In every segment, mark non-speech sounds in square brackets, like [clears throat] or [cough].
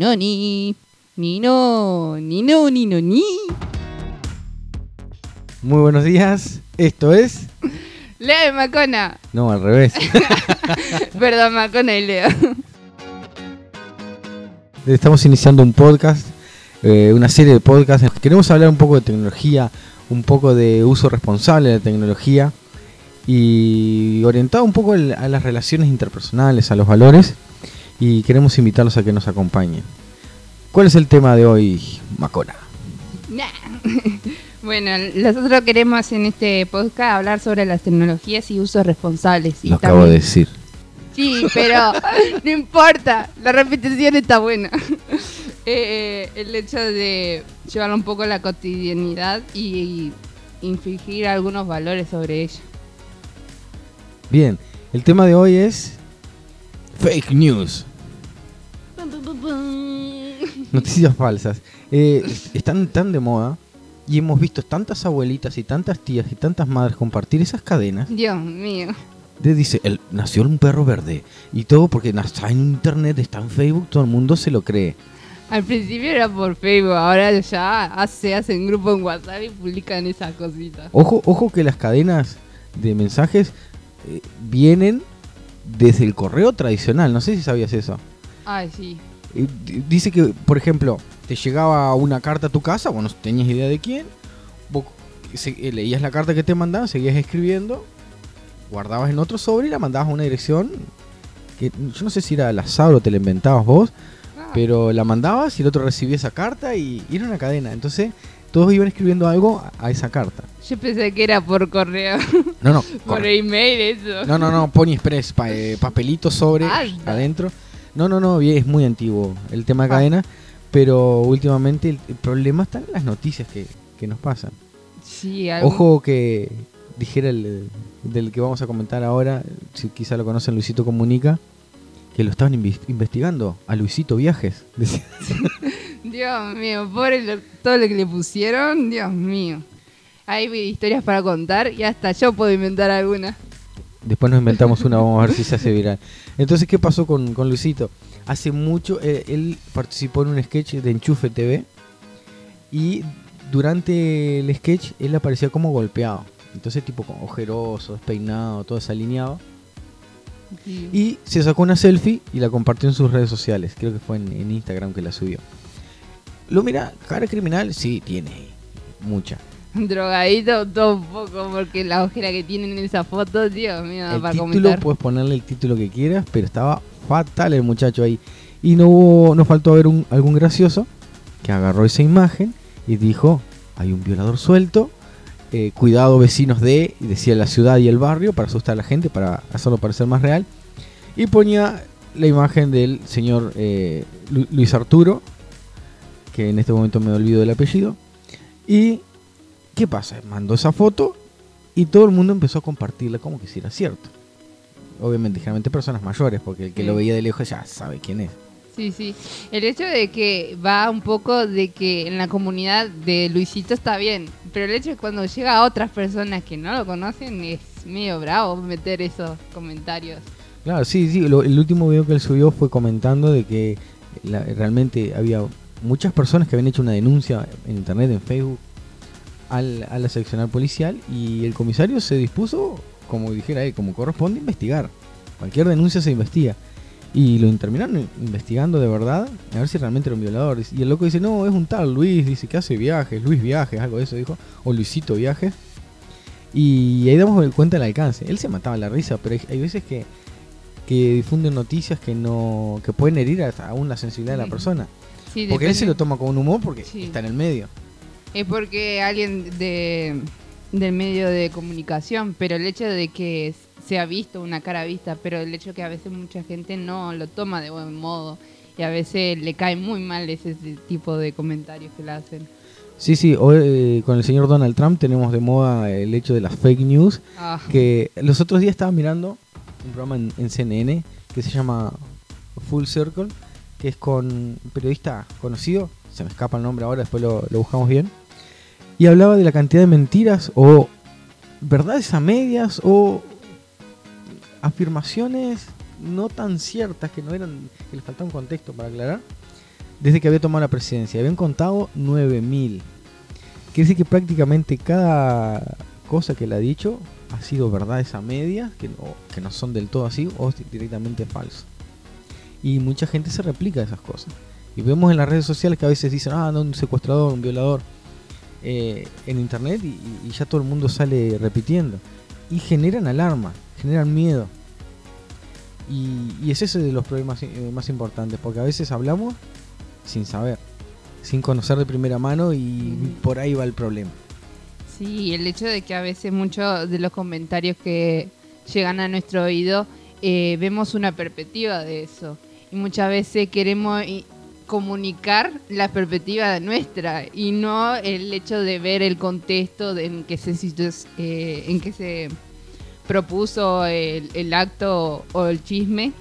No, ni. Ni no. Ni no, ni no, ni. Muy buenos días, esto es... Leo y Macona. No, al revés. [laughs] Perdón, Macona y Leo. Estamos iniciando un podcast, eh, una serie de podcasts. Queremos hablar un poco de tecnología, un poco de uso responsable de la tecnología y orientado un poco a las relaciones interpersonales, a los valores y queremos invitarlos a que nos acompañen. ¿Cuál es el tema de hoy, Macona? [laughs] Bueno, nosotros queremos en este podcast hablar sobre las tecnologías y usos responsables. Y Lo acabo de decir. Sí, pero [laughs] [laughs] no importa, la repetición está buena. Eh, el hecho de llevar un poco la cotidianidad y infligir algunos valores sobre ella. Bien, el tema de hoy es fake news. Noticias falsas. Eh, están tan de moda y hemos visto tantas abuelitas y tantas tías y tantas madres compartir esas cadenas. Dios mío. De dice, el, nació un perro verde. Y todo porque está en internet, está en Facebook, todo el mundo se lo cree. Al principio era por Facebook, ahora ya se hacen grupos en WhatsApp y publican esas cositas. Ojo, ojo que las cadenas de mensajes eh, vienen desde el correo tradicional. No sé si sabías eso. Ay, sí. Dice que, por ejemplo, te llegaba una carta a tu casa, bueno, no tenías idea de quién, vos eh, leías la carta que te mandaban, seguías escribiendo, guardabas en otro sobre y la mandabas a una dirección que yo no sé si era al azar o te la inventabas vos, Ah, pero la mandabas y el otro recibía esa carta y, y era una cadena. Entonces todos iban escribiendo algo a, esa carta. Yo pensé que era por correo, No, no, [laughs] por email, eso. no, no, no, Pony Express, pa- eh, papelito sobre Anda. adentro. No, no, no, es muy antiguo el tema de Ah. cadena, pero últimamente el, problema está en las noticias que, que nos pasan. Sí, algo- Ojo que dijera el del que vamos a comentar ahora, si quizá lo conocen, Luisito Comunica, que lo estaban investigando a Luisito Viajes. [laughs] [laughs] Dios mío, pobre lo- todo lo que le pusieron, Dios mío. Hay historias para contar y hasta yo puedo inventar alguna. Después nos inventamos una, vamos a ver si se hace viral. [laughs] Entonces, ¿qué pasó con, con Luisito? Hace mucho, eh, él participó en un sketch de Enchufe TV y durante el sketch él aparecía como golpeado. Entonces, tipo con ojeroso, despeinado, todo desalineado. Y se sacó una selfie y la compartió en sus redes sociales. Creo que fue en, en Instagram que la subió. Lo mira, cara criminal, sí, tiene mucha. [laughs] Drogadito todo un poco, porque la ojera que tienen en esa foto, Dios mío, el para título, comentar. puedes ponerle el título que quieras, pero estaba fatal el muchacho ahí. Y no hubo, no faltó ver un, algún gracioso que agarró esa imagen y dijo, hay un violador suelto, eh, cuidado vecinos de, y decía la ciudad y el barrio para asustar a la gente, para hacerlo parecer más real. Y ponía la imagen del señor eh, Lu- Luis Arturo, que en este momento me olvido del apellido. Y, ¿qué pasa? Mandó esa foto y todo el mundo empezó a compartirla como que si era cierto. Obviamente, generalmente personas mayores, porque el que Sí. lo veía de lejos ya sabe quién es. Sí, sí. El hecho de que va un poco de que en la comunidad de Luisito está bien, pero el hecho de cuando llega a otras personas que no lo conocen es medio bravo meter esos comentarios. Claro, sí, sí. lo- el último video que él subió fue comentando de que la- realmente había muchas personas que habían hecho una denuncia en internet, en Facebook, al, a la seccional policial y el comisario se dispuso, como dijera él, como corresponde, a investigar. Cualquier denuncia se investiga. Y lo terminaron investigando de verdad, a ver si realmente era un violador. Y el loco dice, no, es un tal Luis, dice que hace viajes, Luis Viajes, algo de eso dijo, o Luisito Viajes. Y ahí damos cuenta del alcance. Él se mataba la risa, pero hay, hay veces que, que difunden noticias que no que pueden herir hasta aún la sensibilidad de la persona. Sí, Porque él se lo toma con un humor porque Sí. está en el medio. Es porque alguien de del medio de comunicación, pero el hecho de que se ha visto una cara vista, pero el hecho que a veces mucha gente no lo toma de buen modo y a veces le cae muy mal ese, tipo de comentarios que le hacen. Sí, sí, hoy eh, con el señor Donald Trump tenemos de moda el hecho de las fake news. Ah, Que los otros días estaba mirando un programa en, en CNN que se llama Full Circle, que es con un periodista conocido, se me escapa el nombre ahora, después lo, lo buscamos bien, y hablaba de la cantidad de mentiras o verdades a medias o afirmaciones no tan ciertas que no eran, que le faltaba un contexto para aclarar, desde que había tomado la presidencia. Habían contado 9.000. Quiere decir que prácticamente cada cosa que le ha dicho ha sido verdad esa media, que no, que no son del todo así o directamente falso. Y mucha gente se replica esas cosas. Y vemos en las redes sociales que a veces dicen, ah, no, un secuestrador, un violador, eh, en internet y, ya todo el mundo sale repitiendo. Y generan alarma, generan miedo. Y, es ese de los problemas eh, más importantes, porque a veces hablamos sin saber, sin conocer de primera mano y por ahí va el problema. Sí, el hecho de que a veces muchos de los comentarios que llegan a nuestro oído eh, vemos una perspectiva de eso. Y muchas veces queremos comunicar la perspectiva nuestra y no el hecho de ver el contexto en que se, eh, en que se propuso el, acto o el chisme,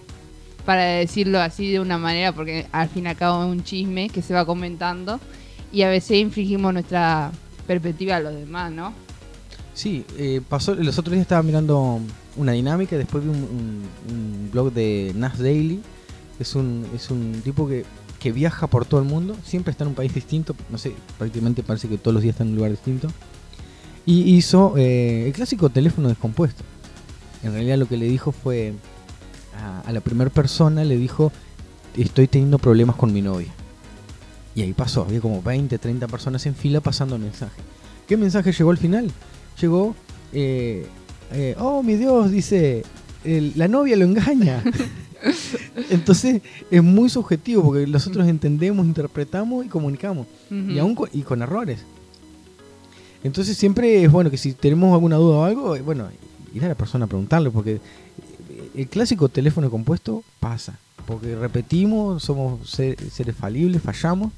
para decirlo así de una manera, porque al fin y al cabo es un chisme que se va comentando y a veces infringimos nuestra perspectiva a los demás, ¿no? Sí, eh, pasó, los otros días estaba mirando una dinámica después vi un, blog de Nas Daily. Es un, es un tipo que que viaja por todo el mundo, siempre está en un país distinto, no sé, prácticamente parece que todos los días está en un lugar distinto. Y hizo eh, el clásico teléfono descompuesto. En realidad lo que le dijo fue a, la primera persona, le dijo, estoy teniendo problemas con mi novia. Y ahí pasó, había como 20, 30 personas en fila pasando el mensaje. ¿Qué mensaje llegó al final? Llegó, eh, eh, oh mi Dios, dice, la novia lo engaña. [laughs] [laughs] Entonces es muy subjetivo porque nosotros entendemos, interpretamos y comunicamos. Y aún con, y con errores. Entonces siempre es bueno que si tenemos alguna duda o algo, eh, bueno, ir a la persona a preguntarle porque el clásico teléfono compuesto pasa. Porque repetimos, somos seres falibles, fallamos.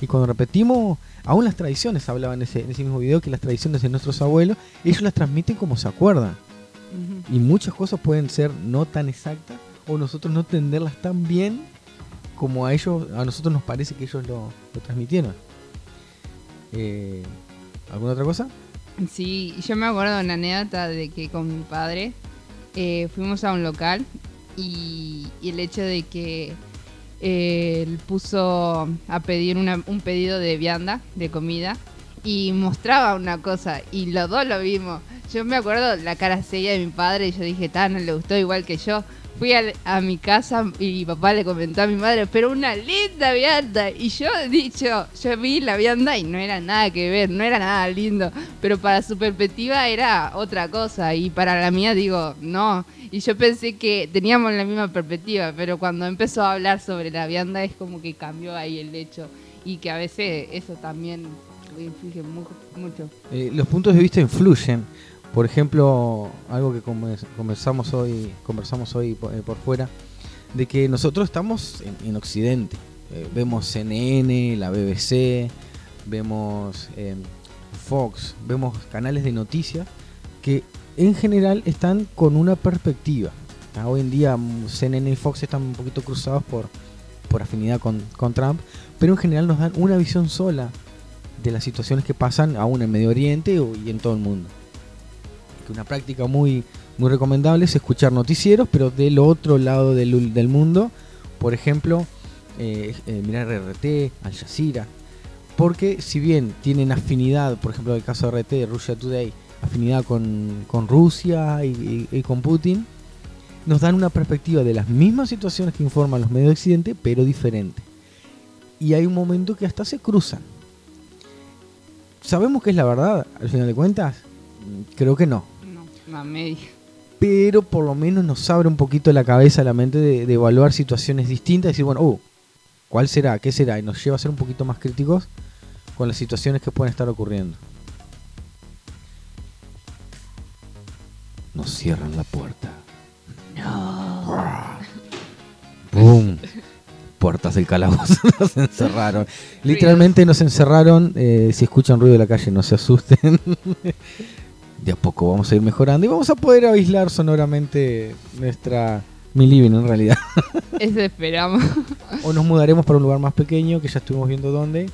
Y cuando repetimos, aún las tradiciones, hablaba en ese, en ese mismo video, que las tradiciones de nuestros abuelos, ellos las transmiten como se acuerdan. Y muchas cosas pueden ser no tan exactas, o nosotros no entenderlas tan bien como a ellos, a nosotros nos parece que ellos lo, transmitieron. Eh, ¿Alguna otra cosa? Sí, yo me acuerdo de una anécdota de que con mi padre eh, fuimos a un local y, el hecho de que eh, él puso a pedir un pedido de vianda, de comida, y mostraba una cosa y los dos lo vimos. Yo me acuerdo la cara seria de mi padre y yo dije, tan, no le gustó igual que yo fui a, mi casa y mi papá le comentó a mi madre, pero una linda vianda. Y yo dicho, yo vi la vianda y no era nada que ver, no era nada lindo. Pero para su perspectiva era otra cosa y para la mía digo, no. Y yo pensé que teníamos la misma perspectiva, pero cuando empezó a hablar sobre la vianda es como que cambió ahí el hecho. Y que a veces eso también influye mucho. Eh, los puntos de vista influyen. Por ejemplo, algo que conversamos hoy, conversamos hoy eh, por, fuera, de que nosotros estamos en, Occidente. Eh, vemos CNN, la BBC, vemos eh, Fox, vemos canales de noticias que en general están con una perspectiva. Ah, hoy en día mm, CNN y Fox están un poquito cruzados por, por afinidad con, con Trump, pero en general nos dan una visión sola de las situaciones que pasan aún en Medio Oriente y en todo el mundo una práctica muy, muy recomendable es escuchar noticieros, pero del otro lado del, del mundo. Por ejemplo, eh, eh, mirar RT, Al Jazeera. Porque si bien tienen afinidad, por ejemplo, el caso de RT, Russia Today, afinidad con, Rusia y, con Putin, nos dan una perspectiva de las mismas situaciones que informan los medios de Occidente, pero diferente. Y hay un momento que hasta se cruzan. ¿Sabemos que es la verdad, al final de cuentas? Creo que no. Pero por lo menos nos abre un poquito la cabeza, la mente de, evaluar situaciones distintas y decir, bueno, uh, ¿cuál será? ¿Qué será? Y nos lleva a ser un poquito más críticos con las situaciones que pueden estar ocurriendo. Nos cierran la puerta. No. ¡Bum! Puertas del calabozo [laughs] nos encerraron. Literalmente nos encerraron. Eh, si escuchan ruido de la calle, no se asusten. [laughs] de a poco vamos a ir mejorando y vamos a poder aislar sonoramente nuestra mi living en realidad. [laughs] Eso esperamos. o nos mudaremos para un lugar más pequeño que ya estuvimos viendo dónde.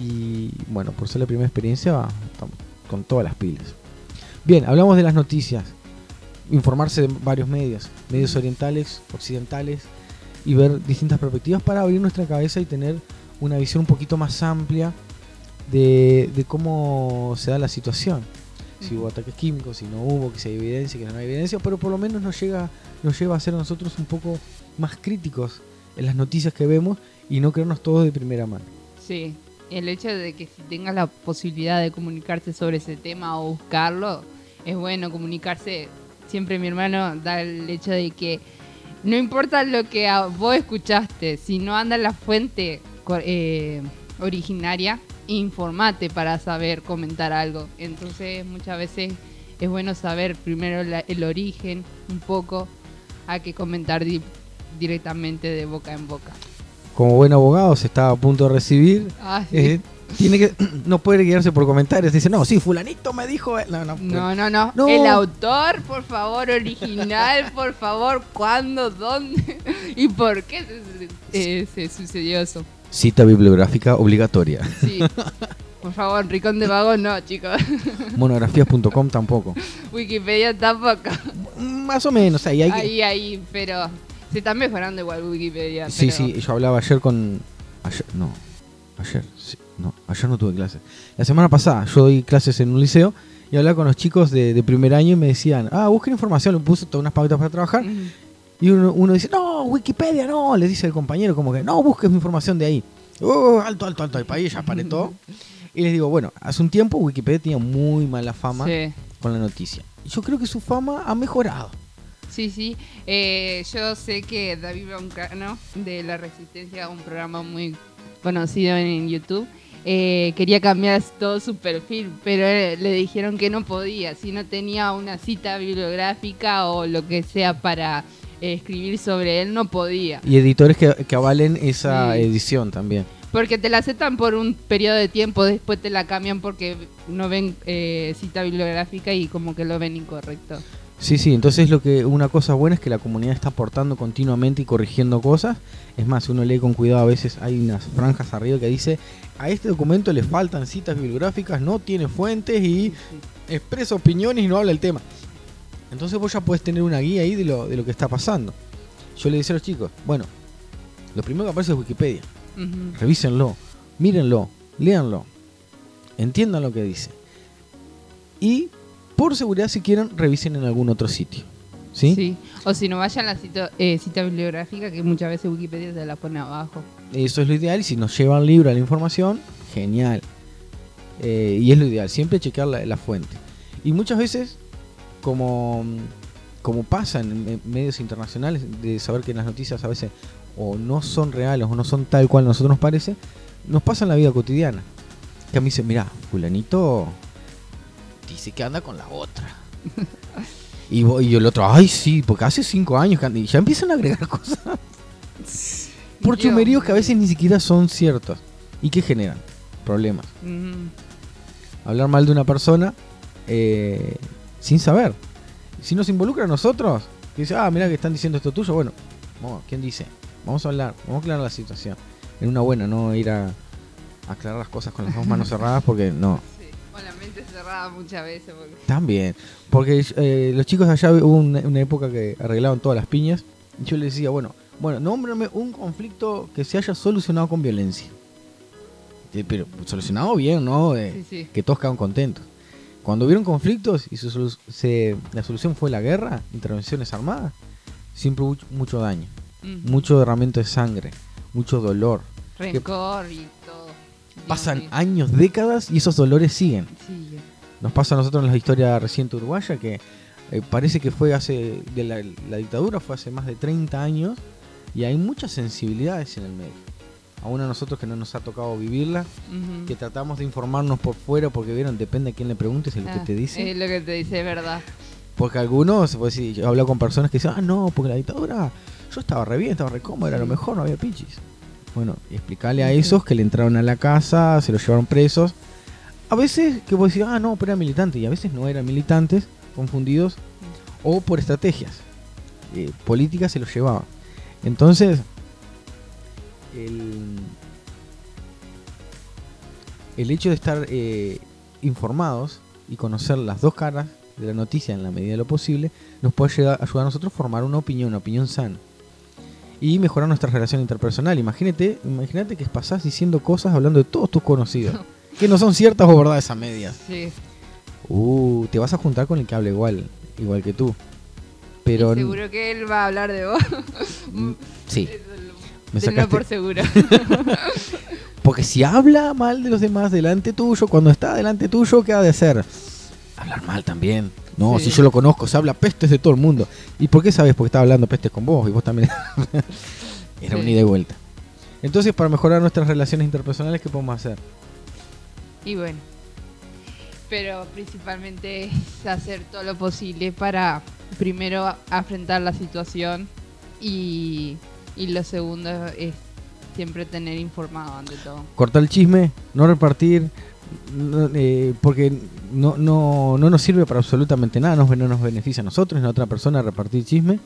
Y bueno, por ser la primera experiencia, estamos con todas las pilas. Bien, hablamos de las noticias. Informarse de varios medios, medios orientales, occidentales, y ver distintas perspectivas para abrir nuestra cabeza y tener una visión un poquito más amplia de, de cómo se da la situación. Si hubo ataques químicos, si no hubo, que si hay evidencia, que no hay evidencia, pero por lo menos nos, llega, nos lleva a ser nosotros un poco más críticos en las noticias que vemos y no creernos todos de primera mano. Sí, el hecho de que si tengas la posibilidad de comunicarte sobre ese tema o buscarlo, es bueno comunicarse. Siempre mi hermano da el hecho de que no importa lo que vos escuchaste, si no anda la fuente eh, originaria, informate para saber comentar algo. Entonces muchas veces es bueno saber primero la- el origen un poco a que comentar di- directamente de boca en boca. Como buen abogado se está a punto de recibir, Ah, sí. eh, tiene que [clears throat] no puede guiarse por comentarios. Dice, no, sí, fulanito me dijo... eh". No, no, No, no, no, No. El autor, por favor, original, [laughs] por favor, cuándo, dónde [laughs] y por qué se, eh, se sucedió eso. Cita bibliográfica obligatoria. Sí. Por favor, Ricón de Vago no, chicos. Monografías.com tampoco. Wikipedia tampoco. Más o menos, ahí hay Ahí, ahí, pero se está mejorando igual Wikipedia. Sí, pero- sí, yo hablaba ayer con... Ayer, no, ayer, sí, no, ayer no tuve clases. La semana pasada yo doy clases en un liceo y hablaba con los chicos de, de primer año y me decían, ah, busquen información, le puse todas unas pautas para trabajar. Y uno, uno dice, no, Wikipedia, no, le dice el compañero como que, no, busques mi información de ahí. Oh, alto, alto, alto, el país ya paré todo. Y les digo, bueno, hace un tiempo Wikipedia tenía muy mala fama Sí. con la noticia. Yo creo que su fama ha mejorado. Sí, sí. Eh, yo sé que David Broncano de La Resistencia, un programa muy conocido en YouTube, eh, quería cambiar todo su perfil, pero eh, le dijeron que no podía, si no tenía una cita bibliográfica o lo que sea para escribir sobre él, no podía. Y editores que, que avalen esa Sí. edición también. Porque te la aceptan por un periodo de tiempo, después te la cambian porque no ven eh, cita bibliográfica y como que lo ven incorrecto. Sí, sí, entonces lo que una cosa buena es que la comunidad está aportando continuamente y corrigiendo cosas. Es más, uno lee con cuidado, a veces hay unas franjas arriba que dice, a este documento le faltan citas bibliográficas, no tiene fuentes y expresa opiniones y no habla el tema. Entonces vos ya puedes tener una guía ahí de lo, de lo que está pasando. Yo le decía a los chicos, bueno, lo primero que aparece es Wikipedia. Revísenlo, mírenlo, léanlo, entiendan lo que dice. Y por seguridad, si quieren, revisen en algún otro sitio. ¿Sí? O si no vayan a la cita, eh, cita bibliográfica, que muchas veces Wikipedia te la pone abajo. Eso es lo ideal. Y si nos llevan libre a la información, genial. Eh, y es lo ideal, siempre chequear la, la fuente. Y muchas veces, como, como pasa en me- medios internacionales, de saber que las noticias a veces o no son reales o no son tal cual a nosotros nos parece, nos pasa en la vida cotidiana. Que a mí dice, mira, fulanito dice que anda con la otra. [laughs] y, vos- y el otro, ay sí, porque hace cinco años que anda", y ya empiezan a agregar cosas. [laughs] Por chumeríos que a veces ni siquiera son ciertos. ¿Y qué generan? Problemas. Hablar mal de una persona eh, sin saber. Si nos involucra a nosotros, que dice, ah, mira que están diciendo esto tuyo, bueno, vamos, ¿quién dice? Vamos a hablar, vamos a aclarar la situación. En una buena, no ir a, aclarar las cosas con las dos manos cerradas, porque no. [laughs] Sí, con la mente cerrada muchas veces. Porque... También. Porque eh, los chicos allá hubo una, una época que arreglaban todas las piñas. Y yo les decía, bueno, bueno, nómbrame un conflicto que se haya solucionado con violencia. Pero solucionado bien, ¿no? Eh, Sí, sí. Que todos quedaron contentos. Cuando hubieron conflictos y su solu- se- la solución fue la guerra, intervenciones armadas, siempre hubo mucho daño, mucho derramamiento de sangre, mucho dolor. Rencor y todo. Dios Pasan años, décadas y esos dolores siguen. Sí, Nos pasa a nosotros en la historia reciente uruguaya que eh, parece que fue hace, de la, la dictadura fue hace más de 30 años y hay muchas sensibilidades en el medio. Aún a nosotros que no nos ha tocado vivirla, que tratamos de informarnos por fuera porque vieron, depende a quién le preguntes el que Ah, te dice. Es lo que te dice, es verdad. Porque algunos, pues sí, yo he hablado con personas que dicen, ah, no, porque la dictadura, yo estaba re bien, estaba re cómodo, era lo mejor, no había pichis. Bueno, explicarle a esos que le entraron a la casa, se los llevaron presos. A veces que vos decís, ah, no, pero era militante, y a veces no eran militantes, confundidos, o por estrategias eh, políticas se los llevaban. Entonces, el, el hecho de estar eh, informados y conocer las dos caras de la noticia en la medida de lo posible, nos puede ayudar a nosotros a formar una opinión, una opinión sana. y mejorar nuestra relación interpersonal. Imagínate, imagínate que pasás diciendo cosas hablando de todos tus conocidos, [laughs] que no son ciertas o verdades a medias. Sí. Uh, te vas a juntar con el que habla igual, igual que tú. Pero seguro que él va a hablar de vos. [laughs] Sí, [laughs] me tenlo por seguro. [laughs] Porque si habla mal de los demás delante tuyo, cuando está delante tuyo, ¿qué ha de hacer? Hablar mal también. No, Sí. si yo lo conozco, se habla pestes de todo el mundo. ¿Y por qué sabes? Porque estaba hablando pestes con vos y vos también. [laughs] Era un ida y vuelta. Entonces, para mejorar nuestras relaciones interpersonales, ¿qué podemos hacer? Y bueno. Pero principalmente es hacer todo lo posible para primero afrontar la situación y, y lo segundo es siempre tener informado ante todo. Cortar el chisme, no repartir, eh, porque no, no, no nos sirve para absolutamente nada, no, no nos beneficia a nosotros ni a otra persona repartir chisme.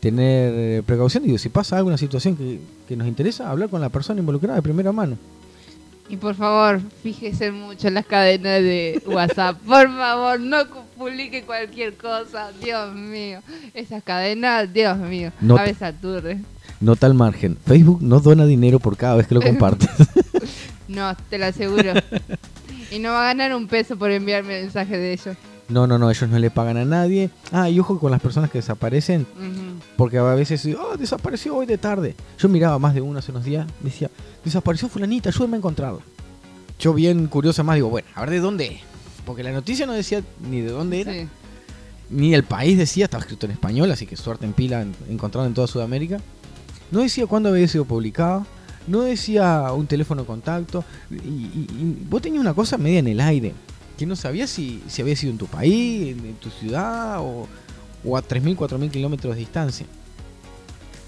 Tener precaución, digo, si pasa alguna situación que, que nos interesa, hablar con la persona involucrada de primera mano. Y por favor, fíjese mucho en las cadenas de WhatsApp. [laughs] Por favor, no publique cualquier cosa. Dios mío. Esas cadenas, Dios mío. No a veces aturre. Nota al margen, Facebook no dona dinero por cada vez que lo [laughs] compartes. [laughs] No, te lo aseguro. y no va a ganar un peso por enviarme mensaje de ellos. no, no, no, ellos no le pagan a nadie. Ah, y ojo con las personas que desaparecen, Ujú. Porque a veces, oh, desapareció hoy de tarde. Yo miraba más de uno hace unos días, decía, desapareció fulanita, ayúdame a encontrarla. Yo bien curioso más digo, bueno, a ver de dónde es. Porque la noticia no decía ni de dónde era, Sí. ni el país decía, estaba escrito en español, así que suerte en pila en- encontrado en toda Sudamérica. No decía cuándo había sido publicado, no decía un teléfono de contacto, y, y- y vos tenías una cosa media en el aire, que no sabías si, si había sido en tu país, en, en tu ciudad o, o a 3.000, 4.000 kilómetros de distancia.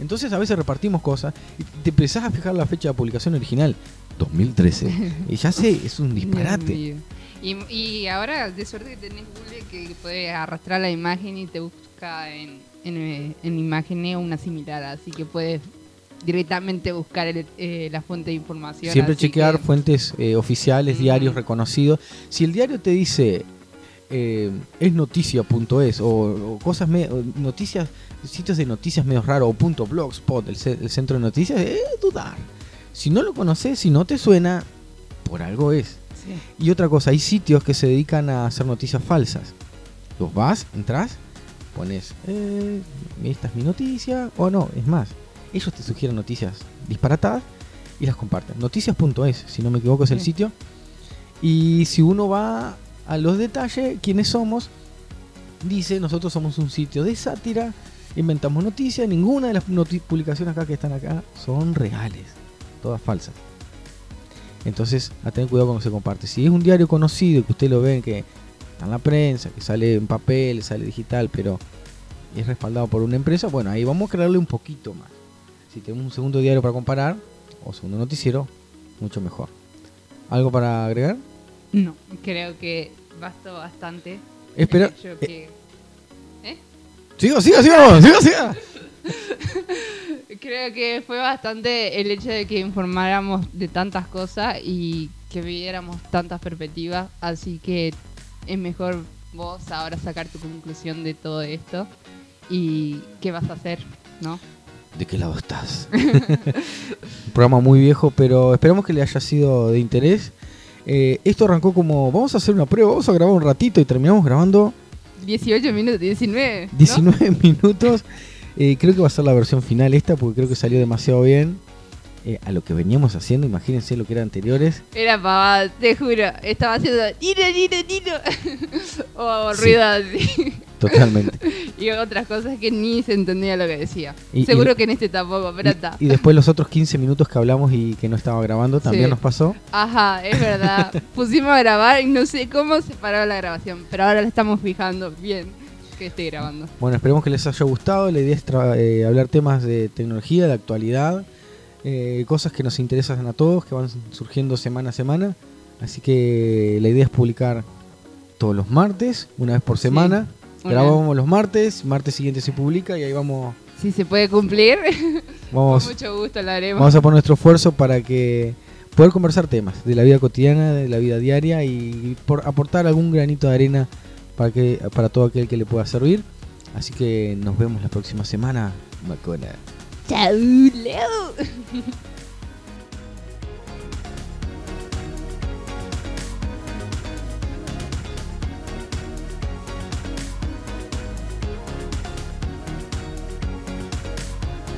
Entonces a veces repartimos cosas y te empezás a fijar la fecha de publicación original, 2013. [laughs] y ya sé, es un disparate. Y, y ahora, de suerte que tenés Google que puede arrastrar la imagen y te busca en, en, eh, en imágenes una similar. Así que puedes directamente buscar el- eh, la fuente de información. Siempre chequear que- fuentes eh, oficiales, diarios reconocidos. Si el diario te dice eh, es noticia.es o, o cosas, me- o noticias, sitios de noticias medio raros o punto blogspot, el, ce- el centro de noticias, es dudar. Si no lo conoces, si no te suena, por algo es. Sí. Y otra cosa, hay sitios que se dedican a hacer noticias falsas. Los vas, entras, pones, eh, esta es mi noticia, o no, es más, ellos te sugieren noticias disparatadas y las comparten. Noticias.es, si no me equivoco, es el Sí. sitio. Y si uno va a los detalles, quiénes somos, dice, nosotros somos un sitio de sátira, inventamos noticias, ninguna de las publicaciones acá que están acá son reales, todas falsas. Entonces, a tener cuidado cuando se comparte. Si es un diario conocido, que usted lo ven que está en la prensa, que sale en papel, sale digital, pero es respaldado por una empresa, bueno, ahí vamos a crearle un poquito más. Si tenemos un segundo diario para comparar, o segundo noticiero, mucho mejor. ¿Algo para agregar? No, creo que bastó bastante. Espera, el que- ¿Eh? siga, siga, siga, siga. [laughs] Creo que fue bastante el hecho de que informáramos de tantas cosas y que viéramos tantas perspectivas, así que es mejor vos ahora sacar tu conclusión de todo esto y qué vas a hacer, ¿no? ¿De qué lado estás? [laughs] Un programa muy viejo, pero esperamos que le haya sido de interés. Eh, esto arrancó como, vamos a hacer una prueba, vamos a grabar un ratito y terminamos grabando 18 minutos, 19. ¿no? 19 [laughs] minutos. Eh, creo que va a ser la versión final esta porque creo que salió demasiado bien. Eh, a lo que veníamos haciendo, imagínense lo que era anteriores. Era pavada, te juro. Estaba haciendo tiro, tiro, tiro. o ruido así. [laughs] Totalmente. [laughs] y otras cosas que ni se entendía lo que decía. Y- Seguro y- que en este tampoco, pero está. Y, y después los otros 15 minutos que hablamos y que no estaba grabando también Sí. nos pasó. Ajá, es verdad. [laughs] Pusimos a grabar y no sé cómo se paró la grabación, pero ahora la estamos fijando bien que esté grabando. Bueno, esperemos que les haya gustado. La idea es eh, hablar temas de tecnología, de actualidad, eh, cosas que nos interesan a todos, que van surgiendo semana a semana. Así que la idea es publicar todos los martes, una vez por Sí. semana. Una- Grabamos los martes, martes siguiente se publica y ahí vamos, Si se puede cumplir, [laughs] vamos, con mucho gusto lo haremos. vamos a poner nuestro esfuerzo para que poder conversar temas de la vida cotidiana, de la vida diaria y por aportar algún granito de arena para que para todo aquel que le pueda servir. Así que nos vemos la próxima semana. Macona. Chau, Leo. [laughs]